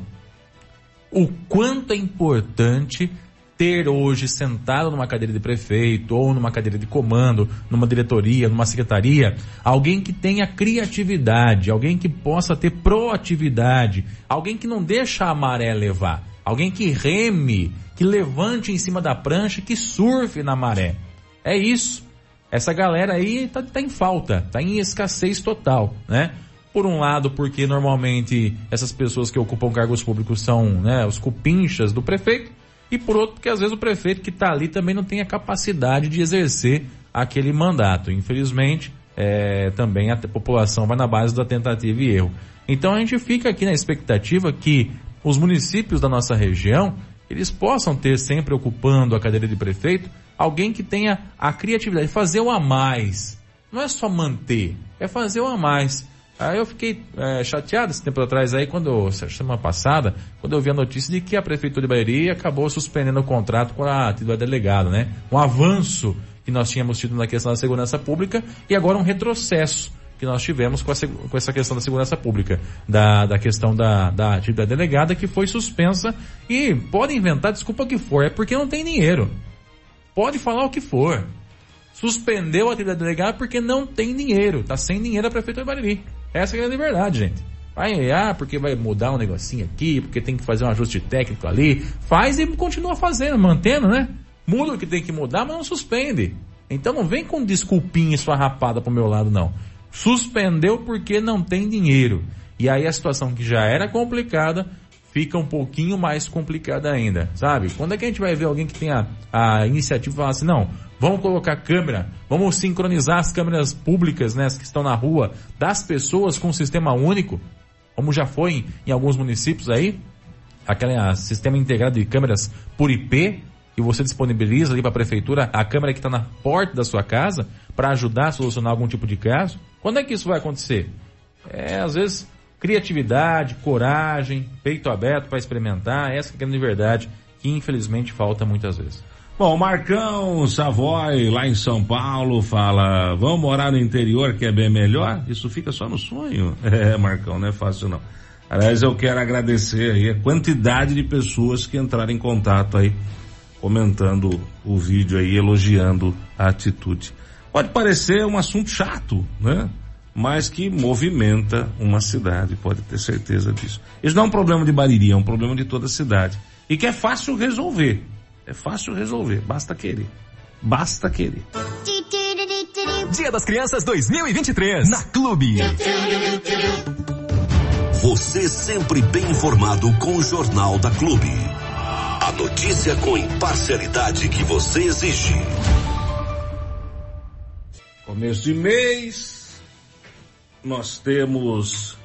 O quanto é importante ter hoje sentado numa cadeira de prefeito ou numa cadeira de comando, numa diretoria, numa secretaria, alguém que tenha criatividade, alguém que possa ter proatividade, alguém que não deixa a maré levar. Alguém que reme, que levante em cima da prancha, que surfe na maré. É isso. Essa galera aí tá, tá em falta, tá em escassez total, né? Por um lado, porque normalmente essas pessoas que ocupam cargos públicos são né, os cupinchas do prefeito, e por outro, porque às vezes o prefeito que está ali também não tem a capacidade de exercer aquele mandato. Infelizmente, é, também a população vai na base da tentativa e erro. Então a gente fica aqui na expectativa que os municípios da nossa região, eles possam ter sempre ocupando a cadeira de prefeito alguém que tenha a criatividade, fazer o a mais. Não é só manter, é fazer o a mais. Aí eu fiquei é, chateado esse tempo atrás aí, quando, semana passada, quando eu vi a notícia de que a Prefeitura de Bahia acabou suspendendo o contrato com a atividade delegada, né? Um avanço que nós tínhamos tido na questão da segurança pública e agora um retrocesso que nós tivemos com, a, com essa questão da segurança pública, da, da questão da, da atividade delegada que foi suspensa e pode inventar desculpa que for, é porque não tem dinheiro. Pode falar o que for. Suspendeu a atividade delegada porque não tem dinheiro. Tá sem dinheiro a Prefeitura de Bariri. Essa é a verdade, gente. Vai, ah, porque vai mudar um negocinho aqui, porque tem que fazer um ajuste técnico ali. Faz e continua fazendo, mantendo, né? Muda o que tem que mudar, mas não suspende. Então não vem com desculpinha esfarrapada pro meu lado, não. Suspendeu porque não tem dinheiro. E aí a situação que já era complicada fica um pouquinho mais complicada ainda, sabe? Quando é que a gente vai ver alguém que tem a, a iniciativa e falar assim, não, Vamos colocar câmera, vamos sincronizar as câmeras públicas, né, que estão na rua, das pessoas com um sistema único, como já foi em, em alguns municípios aí, aquele a, sistema integrado de câmeras por IP, que você disponibiliza ali para a prefeitura, a câmera que está na porta da sua casa, para ajudar a solucionar algum tipo de caso. Quando é que isso vai acontecer? É, às vezes, criatividade, coragem, peito aberto para experimentar, essa que é a verdade, que infelizmente falta muitas vezes. Bom, Marcão Savoy, lá em São Paulo, fala, vamos morar no interior que é bem melhor? Isso fica só no sonho. É, Marcão, não é fácil não. Aliás, eu quero agradecer aí a quantidade de pessoas que entraram em contato aí, comentando o vídeo aí, elogiando a atitude. Pode parecer um assunto chato, né? Mas que movimenta uma cidade, pode ter certeza disso. Isso não é um problema de Bariri, é um problema de toda a cidade. E que é fácil resolver. É fácil resolver, basta querer. Basta querer. Dia das Crianças 2023 na Clube. Você sempre bem informado com o Jornal da Clube. A notícia com imparcialidade que você exige. Começo de mês, nós temos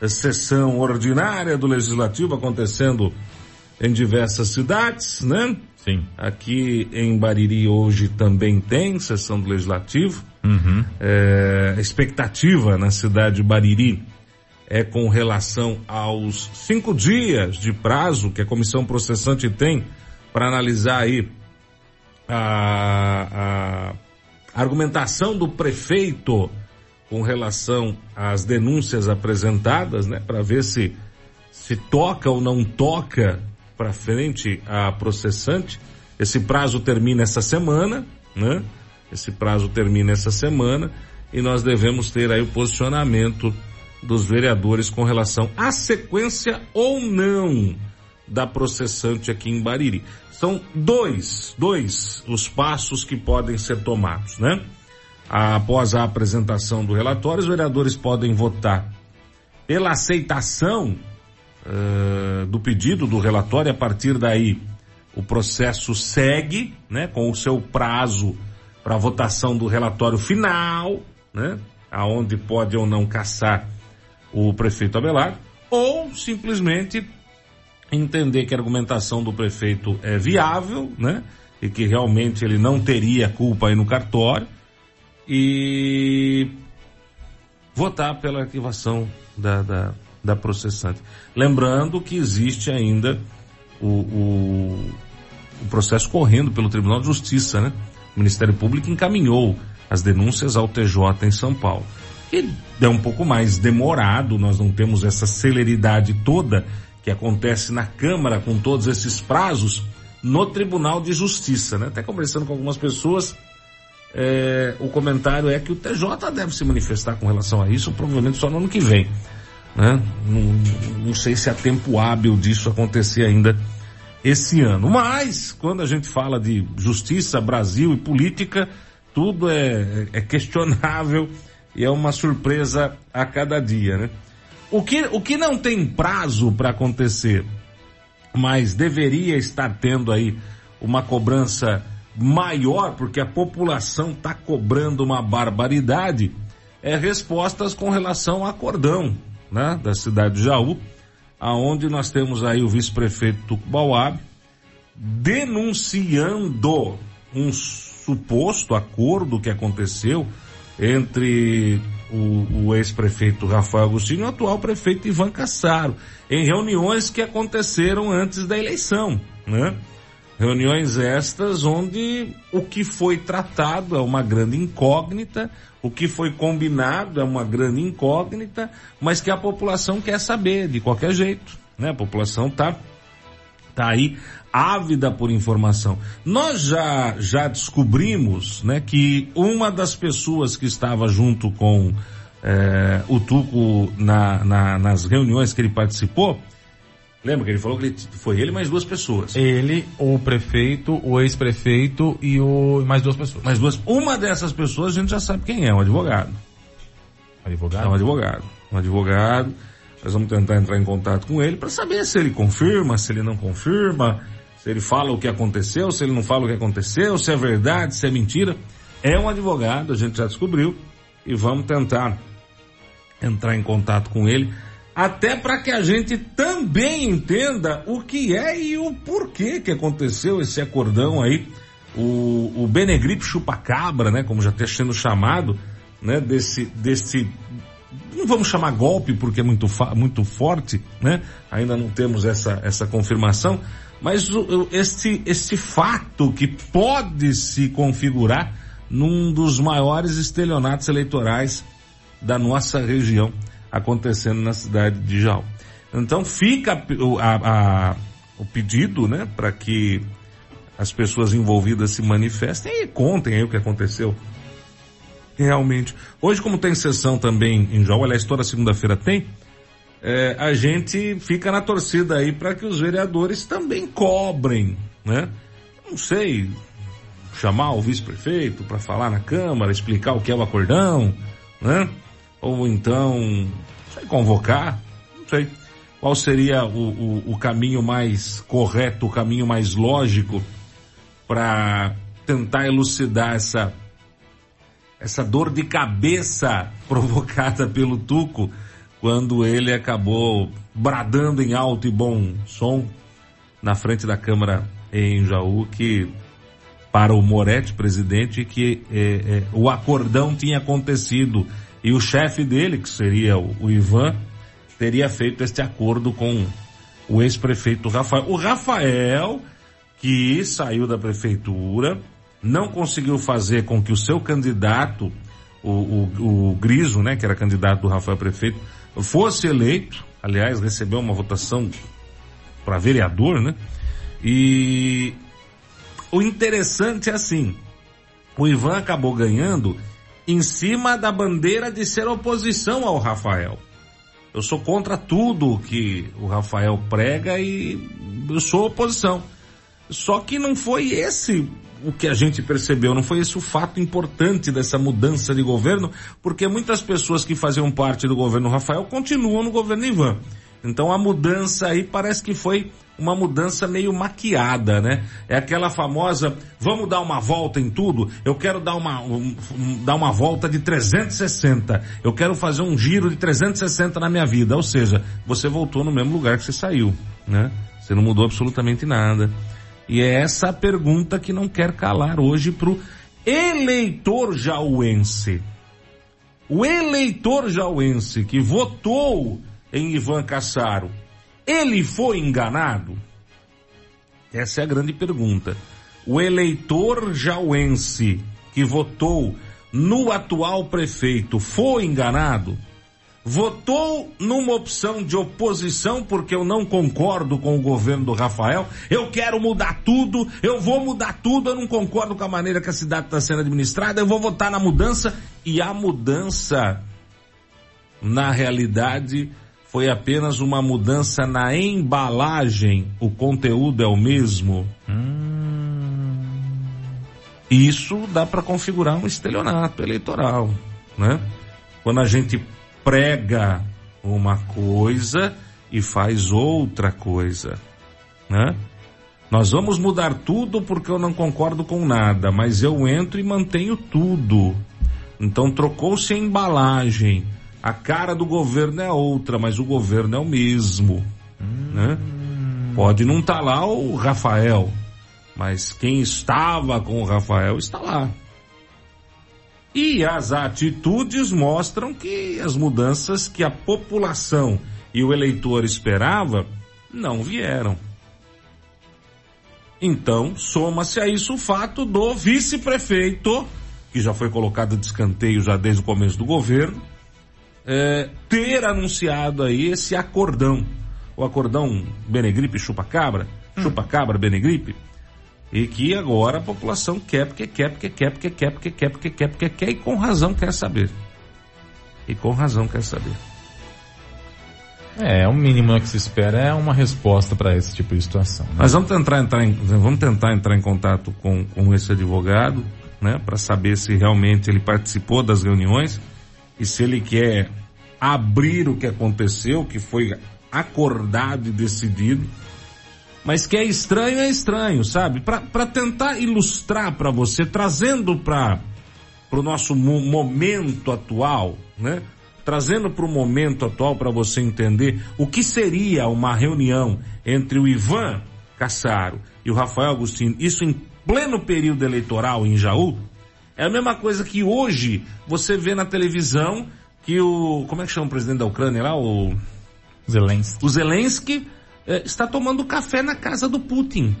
a sessão ordinária do Legislativo acontecendo em diversas cidades, né? Sim. Aqui em Bariri hoje também tem sessão do Legislativo. Uhum. É, a expectativa na cidade de Bariri é com relação aos cinco dias de prazo que a comissão processante tem para analisar aí a, a argumentação do prefeito com relação às denúncias apresentadas, né, para ver se se toca ou não toca para frente a processante. Esse prazo termina essa semana, né? Esse prazo termina essa semana e nós devemos ter aí o posicionamento dos vereadores com relação à sequência ou não da processante aqui em Bariri. São dois, dois os passos que podem ser tomados, né? Após a apresentação do relatório, os vereadores podem votar pela aceitação uh, do pedido do relatório. A partir daí, o processo segue, né, com o seu prazo para votação do relatório final, né, aonde pode ou não caçar o prefeito Abelardo, ou simplesmente entender que a argumentação do prefeito é viável, né, e que realmente ele não teria culpa aí no cartório e votar pela arquivação da, da, da processante. Lembrando que existe ainda o, o, o, processo correndo pelo Tribunal de Justiça, né? O Ministério Público encaminhou as denúncias ao TJ em São Paulo. É um pouco mais demorado, nós não temos essa celeridade toda que acontece na Câmara com todos esses prazos no Tribunal de Justiça, né? Até conversando com algumas pessoas, é, o comentário é que o TJ deve se manifestar com relação a isso, provavelmente só no ano que vem. Né? Não, não sei se há tempo hábil disso acontecer ainda esse ano. Mas, quando a gente fala de justiça, Brasil e política, tudo é, é questionável e é uma surpresa a cada dia, né? O que, o que não tem prazo para acontecer, mas deveria estar tendo aí uma cobrança maior, porque a população está cobrando uma barbaridade, é respostas com relação ao acordão né, da cidade de Jaú, aonde nós temos aí o vice-prefeito Bauab denunciando um suposto acordo que aconteceu entre o, o ex-prefeito Rafael Agostinho e o atual prefeito Ivan Cassaro, em reuniões que aconteceram antes da eleição, né? Reuniões estas onde o que foi tratado é uma grande incógnita, o que foi combinado é uma grande incógnita, mas que a população quer saber de qualquer jeito, né? A população tá, tá aí ávida por informação. Nós já, já descobrimos, né, que uma das pessoas que estava junto com é, o Tuco na, na, nas reuniões que ele participou, lembra que ele falou que ele, foi ele mais duas pessoas. Ele, o prefeito, o ex-prefeito e o mais duas pessoas. Mais duas. Uma dessas pessoas a gente já sabe quem é, um advogado. Advogado? É um advogado. Um advogado. Nós vamos tentar entrar em contato com ele para saber se ele confirma, se ele não confirma, se ele fala o que aconteceu, se ele não fala o que aconteceu, se é verdade, se é mentira. É um advogado, a gente já descobriu, e vamos tentar entrar em contato com ele, até para que a gente também entenda o que é e o porquê que aconteceu esse acordão aí, o, o Benegripe Chupacabra, né, como já está sendo chamado, né, desse, desse não vamos chamar golpe porque é muito, muito forte, né? Ainda não temos essa, essa confirmação, mas o, este, este fato que pode se configurar num dos maiores estelionatos eleitorais da nossa região acontecendo na cidade de Jaú. Então fica a, a, o pedido, né, para que as pessoas envolvidas se manifestem e contem aí o que aconteceu realmente. Hoje, como tem sessão também em Jaú, aliás, toda segunda-feira tem, é, a gente fica na torcida aí para que os vereadores também cobrem, né? Não sei, chamar o vice-prefeito para falar na Câmara, explicar o que é o acordão, né? Ou então, sei, convocar, não sei. Qual seria o, o, o caminho mais correto, o caminho mais lógico para tentar elucidar essa essa dor de cabeça provocada pelo Tuco quando ele acabou bradando em alto e bom som na frente da Câmara em Jaú que para o Moretti, presidente, que é, é, o acordão tinha acontecido e o chefe dele, que seria o, o Ivan, teria feito este acordo com o ex-prefeito Rafael. O Rafael, que saiu da prefeitura, não conseguiu fazer com que o seu candidato, o, o, o Griso, né, que era candidato do Rafael prefeito, fosse eleito, aliás, recebeu uma votação para vereador, né? E o interessante é assim, o Ivan acabou ganhando em cima da bandeira de ser oposição ao Rafael. Eu sou contra tudo que o Rafael prega e eu sou oposição. Só que não foi esse o que a gente percebeu, não foi esse o fato importante dessa mudança de governo, porque muitas pessoas que faziam parte do governo Rafael continuam no governo Ivan. Então a mudança aí parece que foi uma mudança meio maquiada, né? É aquela famosa, vamos dar uma volta em tudo? Eu quero dar uma, um, dar uma volta de 360. Eu quero fazer um giro de 360 na minha vida. Ou seja, você voltou no mesmo lugar que você saiu, né? Você não mudou absolutamente nada. E é essa a pergunta que não quer calar hoje pro eleitor jauense. O eleitor jauense que votou em Ivan Cassaro, ele foi enganado? Essa é a grande pergunta. O eleitor jauense que votou no atual prefeito foi enganado? Votou numa opção de oposição porque eu não concordo com o governo do Rafael, eu quero mudar tudo, eu vou mudar tudo, eu não concordo com a maneira que a cidade está sendo administrada, eu vou votar na mudança e a mudança, na realidade, foi apenas uma mudança na embalagem, o conteúdo é o mesmo. Hum. Isso dá para configurar um estelionato eleitoral, né? Quando a gente prega uma coisa e faz outra coisa, né? Nós vamos mudar tudo porque eu não concordo com nada, mas eu entro e mantenho tudo. Então trocou-se a embalagem. A cara do governo é outra, mas o governo é o mesmo. Hum. Né? Pode não estar tá lá o Rafael, mas quem estava com o Rafael está lá. E as atitudes mostram que as mudanças que a população e o eleitor esperava não vieram. Então, soma-se a isso o fato do vice-prefeito, que já foi colocado de escanteio já desde o começo do governo, é, ter anunciado aí esse acordão. O acordão Benegripe chupa-cabra, hum. chupa-cabra Benegripe, e que agora a população quer, porque quer, porque quer, porque quer, porque quer, porque quer, porque quer, e com razão quer saber. E com razão quer saber. É, o mínimo que se espera é uma resposta para esse tipo de situação. Né? Mas vamos tentar entrar em, vamos tentar entrar em contato com, com esse advogado, né, para saber se realmente ele participou das reuniões e se ele quer abrir o que aconteceu, que foi acordado e decidido. Mas que é estranho, é estranho, sabe? Para tentar ilustrar para você, trazendo para o nosso momento atual, né? trazendo para o momento atual para você entender o que seria uma reunião entre o Ivan Cassaro e o Rafael Agostinho, isso em pleno período eleitoral em Jaú, é a mesma coisa que hoje você vê na televisão que o, como é que chama o presidente da Ucrânia lá, o Zelensky, o Zelensky está tomando café na casa do Putin.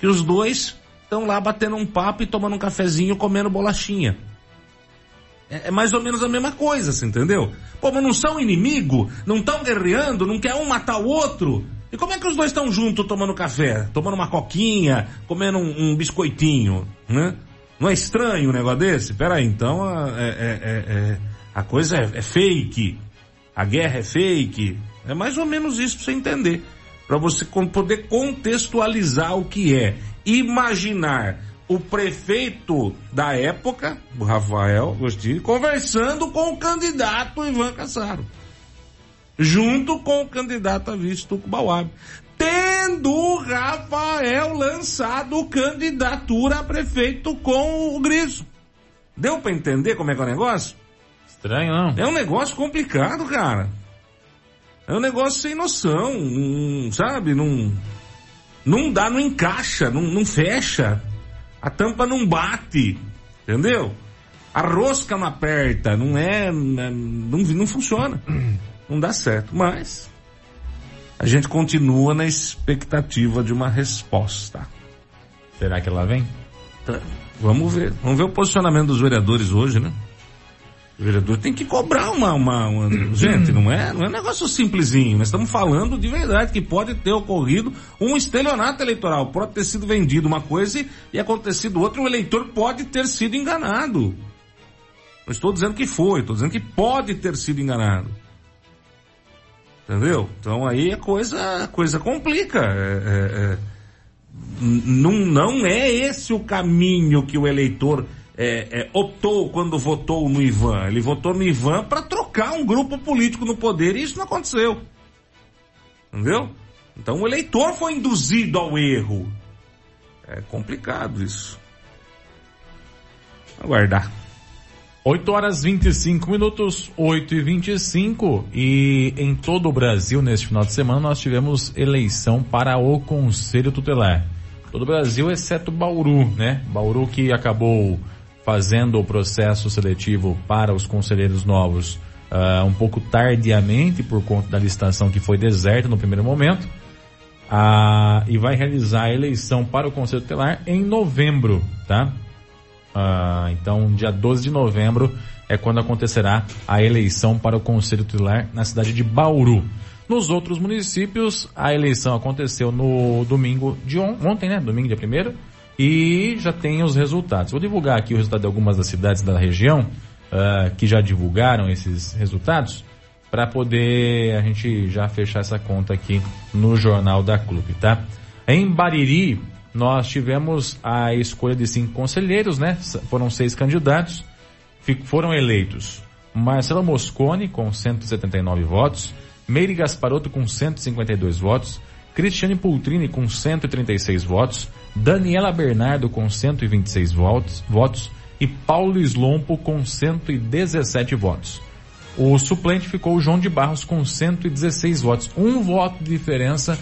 Que os dois estão lá batendo um papo e tomando um cafezinho, comendo bolachinha. É, é, mais ou menos a mesma coisa, você entendeu? Pô, mas não são inimigo, não estão guerreando, não quer um matar o outro. E como é que os dois estão juntos tomando café, tomando uma coquinha, comendo um, um, biscoitinho, né? Não é estranho um negócio desse? Pera aí, então é, é, é, é a coisa é, fake, a guerra é fake. É mais ou menos isso pra você entender. Para você poder contextualizar o que é. Imaginar o prefeito da época, o Rafael Agostinho, conversando com o candidato Ivan Cassaro. Junto com o candidato a vice Tuco Bauab. Tendo o Rafael lançado candidatura a prefeito com o Griso. Deu para entender como é que é o negócio? Estranho, não? É um negócio complicado, cara. É um negócio sem noção, sabe? Não, não dá, não encaixa, não, não fecha. A tampa não bate, entendeu? A rosca não aperta, não é, não, não funciona. Não dá certo, mas a gente continua na expectativa de uma resposta. Será que ela vem? Tá. Vamos ver. Vamos ver o posicionamento dos vereadores hoje, né? O vereador tem que cobrar uma, uma, uma, gente, não é, não é um negócio simplesinho. Nós estamos falando de verdade que pode ter ocorrido um estelionato eleitoral, pode ter sido vendido uma coisa e acontecido outra, o eleitor pode ter sido enganado. Não estou dizendo que foi, estou dizendo que pode ter sido enganado. Entendeu? Então aí a coisa, a coisa complica. É, é, é, não, não é esse o caminho que o eleitor é, é, optou quando votou no Ivan. Ele votou no Ivan para trocar um grupo político no poder e isso não aconteceu. Entendeu? Então o eleitor foi induzido ao erro. É complicado isso. Aguardar. 8 horas 25 minutos, 8 e 25 e em todo o Brasil neste final de semana nós tivemos eleição para o Conselho Tutelar. Todo o Brasil exceto Bauru, né? Bauru que acabou fazendo o processo seletivo para os conselheiros novos uh, um pouco tardiamente por conta da licitação que foi deserta no primeiro momento uh, e vai realizar a eleição para o Conselho Tutelar em novembro, tá? Uh, então, dia 12 de novembro é quando acontecerá a eleição para o Conselho Tutelar na cidade de Bauru. Nos outros municípios, a eleição aconteceu no domingo de on ontem, né? Domingo dia 1 e já tem os resultados. Vou divulgar aqui o resultado de algumas das cidades da região uh, que já divulgaram esses resultados para poder a gente já fechar essa conta aqui no Jornal da Clube, tá? Em Bariri, nós tivemos a escolha de cinco conselheiros, né? Foram seis candidatos, foram eleitos Marcelo Moscone com 179 votos, Meire Gasparotto com 152 votos, Cristiane Pultrini com 136 votos, Daniela Bernardo com 126 votos, votos e Paulo Slompo com 117 votos. O suplente ficou João de Barros com 116 votos. Um voto de diferença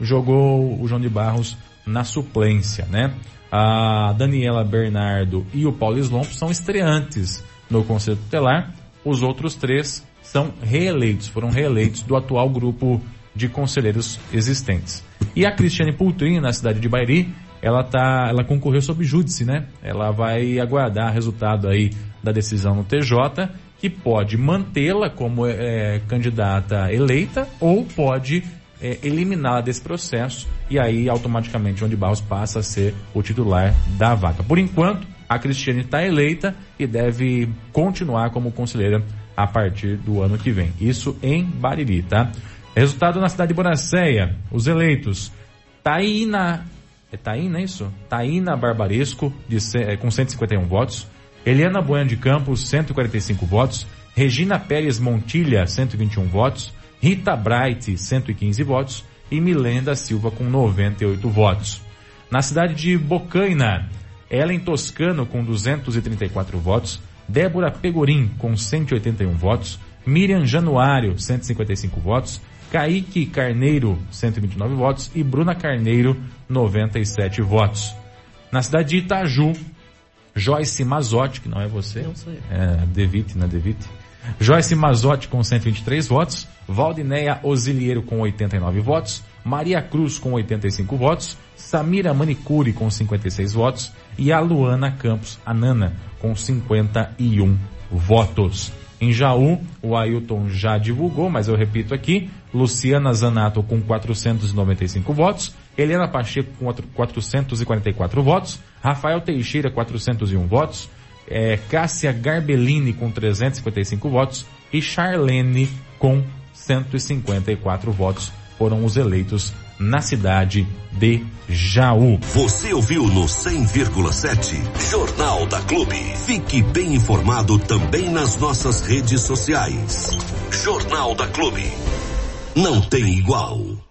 jogou o João de Barros na suplência, né? A Daniela Bernardo e o Paulo Slompo são estreantes no Conselho Tutelar. Os outros três são reeleitos, foram reeleitos do atual grupo de conselheiros existentes. E a Cristiane Pultrini, na cidade de Bairi, ela tá, ela concorreu sob júdice, né? Ela vai aguardar resultado aí da decisão no TJ, que pode mantê-la como é, candidata eleita ou pode é, eliminá-la desse processo e aí automaticamente João de Barros passa a ser o titular da vaga. Por enquanto, a Cristiane está eleita e deve continuar como conselheira a partir do ano que vem. Isso em Bariri, tá? Resultado na cidade de Bonacéia, os eleitos. Taína, é Taína é isso? Taína Barbaresco, de, é, com 151 votos. Eliana Bueno de Campos, 145 votos. Regina Pérez Montilha, 121 votos. Rita Bright, 115 votos. E Milenda Silva, com 98 votos. Na cidade de Bocaina, Ellen Toscano, com 234 votos. Débora Pegorim, com 181 votos. Miriam Januário, 155 votos. Kaique Carneiro, 129 votos. E Bruna Carneiro, 97 votos. Na cidade de Itaju, Joyce Mazotti, que não é você. Não sou eu. É, Devite, né, Devite. Joyce Mazotti com 123 votos. Valdineia Osiliero com 89 votos. Maria Cruz com 85 votos. Samira Manicuri com 56 votos. E a Luana Campos Anana com 51 votos. Em Jaú, o Ailton já divulgou, mas eu repito aqui, Luciana Zanato com 495 votos, Helena Pacheco com 444 votos, Rafael Teixeira 401 votos, é, Cássia Garbellini com 355 votos e Charlene com 154 votos foram os eleitos na cidade de Jaú. Você ouviu no 100,7 Jornal da Clube. Fique bem informado também nas nossas redes sociais. Jornal da Clube. Não tem igual.